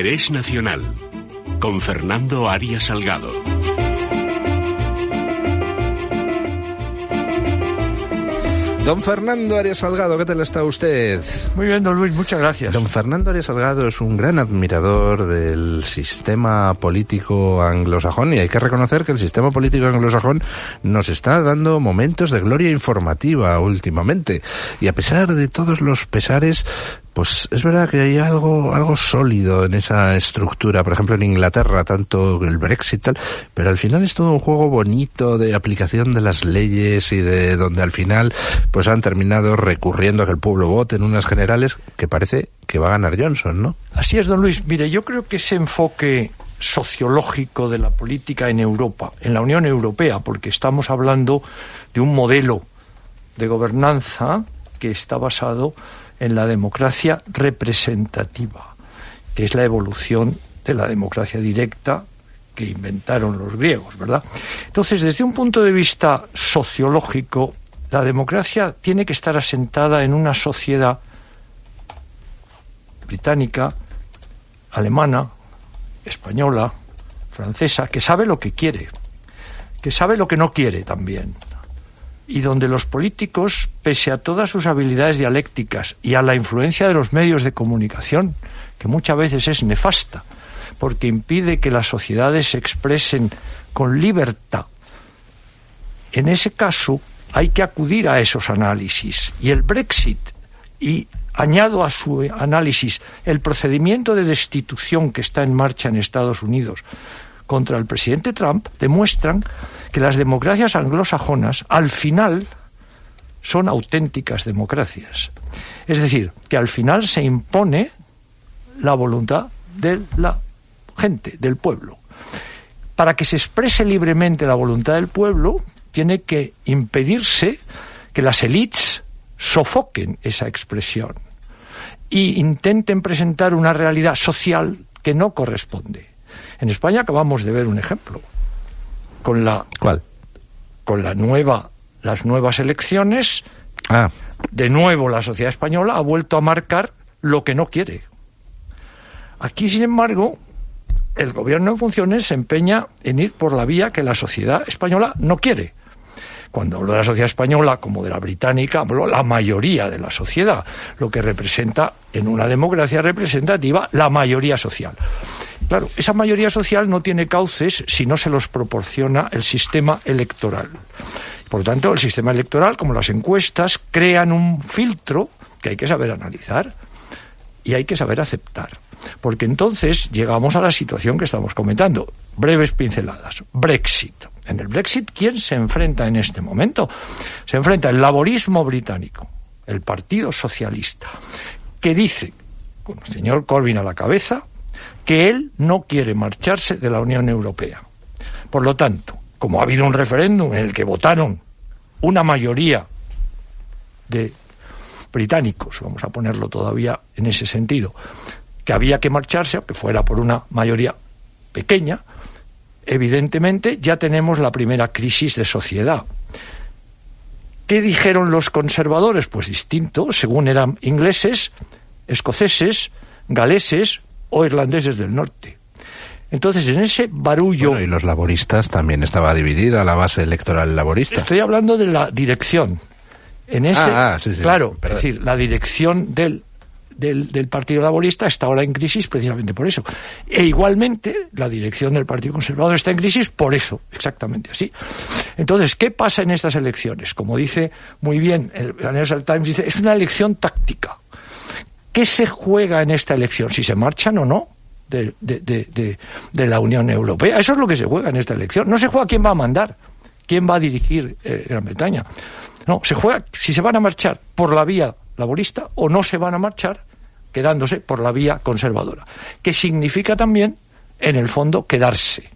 Interés Nacional con Fernando Arias Salgado. Don Fernando Arias Salgado, ¿qué tal está usted? Muy bien, don Luis, muchas gracias. Don Fernando Arias Salgado es un gran admirador del sistema político anglosajón y hay que reconocer que el sistema político anglosajón nos está dando momentos de gloria informativa últimamente. Y a pesar de todos los pesares, pues es verdad que hay algo, algo sólido en esa estructura, por ejemplo en Inglaterra, tanto el Brexit tal, pero al final es todo un juego bonito de aplicación de las leyes y de donde al final pues han terminado recurriendo a que el pueblo vote en unas generales que parece que va a ganar Johnson, ¿no? Así es, don Luis. Mire, yo creo que ese enfoque sociológico de la política en Europa, en la Unión Europea, porque estamos hablando de un modelo de gobernanza que está basado en la democracia representativa, que es la evolución de la democracia directa que inventaron los griegos, ¿verdad? Entonces, desde un punto de vista sociológico, la democracia tiene que estar asentada en una sociedad británica, alemana, española, francesa, que sabe lo que quiere, que sabe lo que no quiere también, y donde los políticos, pese a todas sus habilidades dialécticas y a la influencia de los medios de comunicación, que muchas veces es nefasta, porque impide que las sociedades se expresen con libertad, en ese caso hay que acudir a esos análisis. Y el Brexit, y añado a su análisis el procedimiento de destitución que está en marcha en Estados Unidos contra el presidente Trump, demuestran que las democracias anglosajonas, al final, son auténticas democracias. Es decir, que al final se impone la voluntad de la gente, del pueblo. Para que se exprese libremente la voluntad del pueblo, tiene que impedirse que las élites sofoquen esa expresión y intenten presentar una realidad social que no corresponde. En España acabamos de ver un ejemplo con la ¿Cuál? con la nueva las nuevas elecciones. Ah. De nuevo la sociedad española ha vuelto a marcar lo que no quiere. Aquí, sin embargo, el gobierno en funciones se empeña en ir por la vía que la sociedad española no quiere. Cuando hablo de la sociedad española como de la británica, hablo la mayoría de la sociedad, lo que representa en una democracia representativa la mayoría social. Claro, esa mayoría social no tiene cauces si no se los proporciona el sistema electoral. Por lo tanto, el sistema electoral, como las encuestas, crean un filtro que hay que saber analizar y hay que saber aceptar. Porque entonces llegamos a la situación que estamos comentando. Breves pinceladas. Brexit. En el Brexit, ¿quién se enfrenta en este momento? Se enfrenta el laborismo británico, el Partido Socialista, que dice, con el señor Corbyn a la cabeza, que él no quiere marcharse de la Unión Europea. Por lo tanto, como ha habido un referéndum en el que votaron una mayoría de británicos, vamos a ponerlo todavía en ese sentido, que había que marcharse, aunque fuera por una mayoría pequeña, evidentemente ya tenemos la primera crisis de sociedad. ¿Qué dijeron los conservadores? Pues distinto, según eran ingleses, escoceses, galeses o irlandeses del norte. Entonces, en ese barullo... Bueno, y los laboristas también estaba dividida la base electoral laborista. Estoy hablando de la dirección. En ese, ah, ah, sí, sí, claro, es decir, la dirección del del, del, Partido Laborista está ahora en crisis precisamente por eso. E igualmente la dirección del Partido Conservador está en crisis por eso, exactamente así. Entonces, ¿qué pasa en estas elecciones? Como dice muy bien el Financial Times, dice, es una elección táctica. ¿Qué se juega en esta elección? Si se marchan o no de, de, de, de la Unión Europea. Eso es lo que se juega en esta elección. No se juega quién va a mandar, quién va a dirigir eh, Gran Bretaña. No, se juega si se van a marchar por la vía laborista o no se van a marchar quedándose por la vía conservadora, que significa también, en el fondo, quedarse.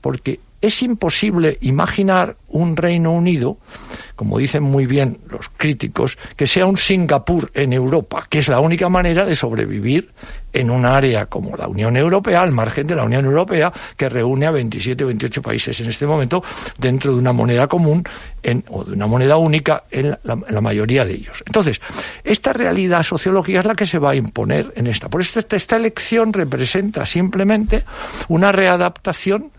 Porque es imposible imaginar un Reino Unido como dicen muy bien los críticos, que sea un Singapur en Europa, que es la única manera de sobrevivir en un área como la Unión Europea, al margen de la Unión Europea, que reúne a 27 o 28 países en este momento dentro de una moneda común o de una moneda única en la, mayoría de ellos. Entonces, esta realidad sociológica es la que se va a imponer en esta. Por eso esta elección representa simplemente una readaptación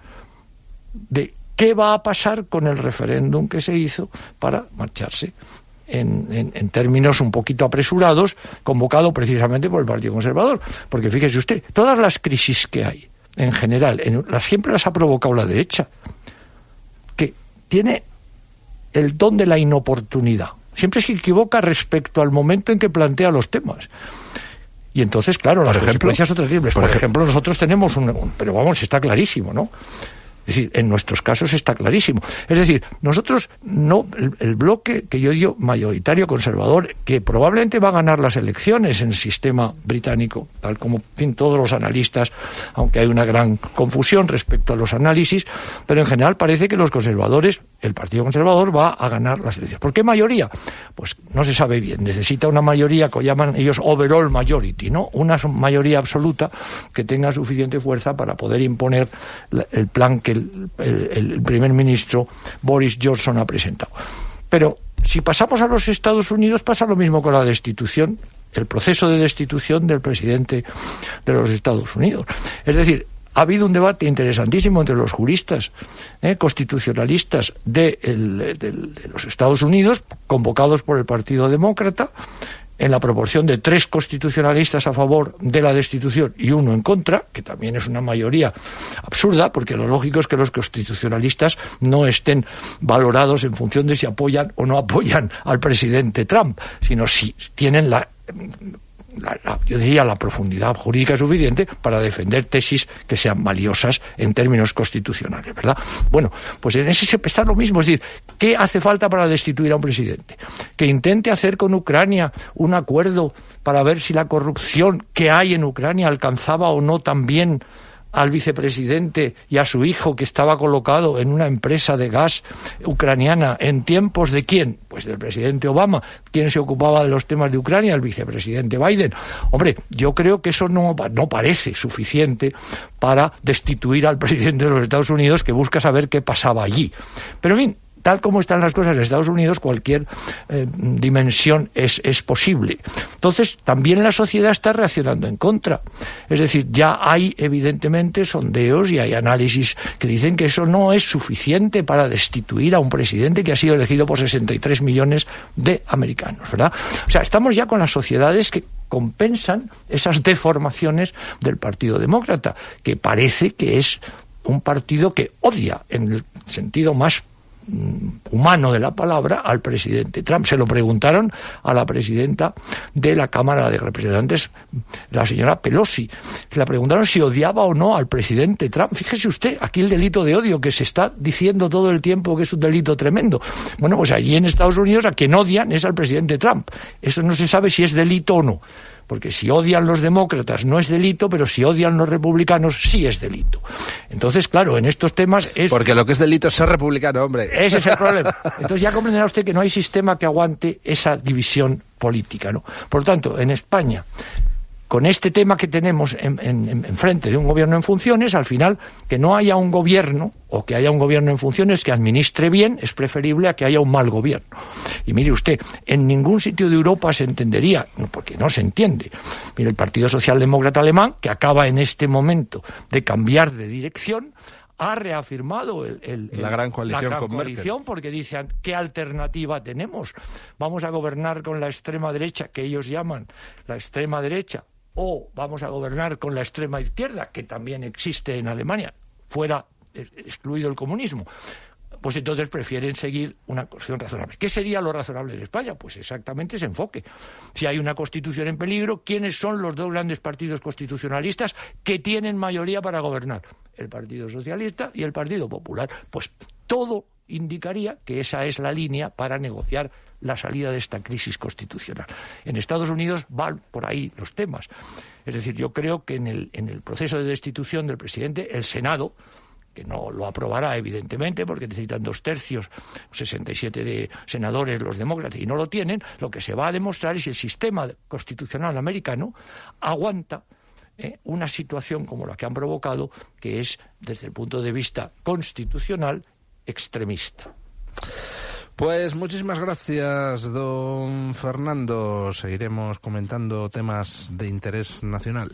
de qué va a pasar con el referéndum que se hizo para marcharse en, términos un poquito apresurados, convocado precisamente por el Partido Conservador. Porque fíjese usted, todas las crisis que hay, en general, las, siempre las ha provocado la derecha, que tiene el don de la inoportunidad. Siempre se equivoca respecto al momento en que plantea los temas. Y entonces, claro, las consecuencias son terribles. Por, ejemplo, nosotros tenemos un, Pero vamos, está clarísimo, ¿no? Es decir, en nuestros casos está clarísimo. Es decir, nosotros no, el, bloque que yo digo mayoritario conservador, que probablemente va a ganar las elecciones en el sistema británico, tal como fin, todos los analistas, aunque hay una gran confusión respecto a los análisis, pero en general parece que los conservadores, el Partido Conservador va a ganar las elecciones. ¿Por qué mayoría? Pues no se sabe bien. Necesita una mayoría que llaman ellos overall majority, ¿no? Una mayoría absoluta que tenga suficiente fuerza para poder imponer el plan que el, primer ministro Boris Johnson ha presentado. Pero si pasamos a los Estados Unidos pasa lo mismo con la destitución, el proceso de destitución del presidente de los Estados Unidos. Es decir, ha habido un debate interesantísimo entre los juristas eh, constitucionalistas de, de, los Estados Unidos, convocados por el Partido Demócrata, en la proporción de tres constitucionalistas a favor de la destitución y uno en contra, que también es una mayoría absurda, porque lo lógico es que los constitucionalistas no estén valorados en función de si apoyan o no apoyan al presidente Trump, sino si tienen la yo diría, la profundidad jurídica suficiente para defender tesis que sean valiosas en términos constitucionales, ¿verdad? Bueno, pues en ese está lo mismo, es decir, ¿qué hace falta para destituir a un presidente? Que intente hacer con Ucrania un acuerdo para ver si la corrupción que hay en Ucrania alcanzaba o no también al vicepresidente y a su hijo que estaba colocado en una empresa de gas ucraniana en tiempos de quién? Pues del presidente Obama. ¿Quién se ocupaba de los temas de Ucrania? El vicepresidente Biden. Hombre, yo creo que eso no, no parece suficiente para destituir al presidente de los Estados Unidos que busca saber qué pasaba allí. Pero en fin, tal como están las cosas en Estados Unidos, cualquier eh, dimensión es, es posible. Entonces, también la sociedad está reaccionando en contra. Es decir, ya hay evidentemente sondeos y hay análisis que dicen que eso no es suficiente para destituir a un presidente que ha sido elegido por 63 millones de americanos, ¿verdad? O sea, estamos ya con las sociedades que compensan esas deformaciones del Partido Demócrata, que parece que es un partido que odia, en el sentido más humano de la palabra al presidente Trump. Se lo preguntaron a la presidenta de la Cámara de Representantes, la señora Pelosi. Le preguntaron si odiaba o no al presidente Trump. Fíjese usted, aquí el delito de odio que se está diciendo todo el tiempo que es un delito tremendo. Bueno, pues allí en Estados Unidos a quien odian es al presidente Trump. Eso no se sabe si es delito o no porque si odian los demócratas no es delito, pero si odian los republicanos sí es delito. Entonces, claro, en estos temas es... Porque lo que es delito es ser republicano, hombre. Ese es el problema. Entonces ya comprenderá usted que no hay sistema que aguante esa división política, ¿no? Por lo tanto, en España con este tema que tenemos en, frente de un gobierno en funciones, al final, que no haya un gobierno o que haya un gobierno en funciones que administre bien es preferible a que haya un mal gobierno. Y mire usted, en ningún sitio de Europa se entendería, porque no se entiende. Mire, el Partido Socialdemócrata Alemán, que acaba en este momento de cambiar de dirección, ha reafirmado el, la gran coalición, la coalición porque dicen qué alternativa tenemos. Vamos a gobernar con la extrema derecha, que ellos llaman la extrema derecha, o vamos a gobernar con la extrema izquierda, que también existe en Alemania, fuera excluido el comunismo, pues entonces prefieren seguir una constitución razonable. ¿Qué sería lo razonable en España? Pues exactamente ese enfoque. Si hay una constitución en peligro, ¿quiénes son los dos grandes partidos constitucionalistas que tienen mayoría para gobernar? El Partido Socialista y el Partido Popular. Pues todo indicaría que esa es la línea para negociar la salida de esta crisis constitucional. En Estados Unidos van por ahí los temas. Es decir, yo creo que en el, en el proceso de destitución del presidente, el Senado que no lo aprobará evidentemente porque necesitan dos tercios, 67 de senadores los demócratas y no lo tienen, lo que se va a demostrar es si el sistema constitucional americano aguanta eh, una situación como la que han provocado, que es, desde el punto de vista constitucional, extremista. Pues muchísimas gracias, don Fernando. Seguiremos comentando temas de interés nacional.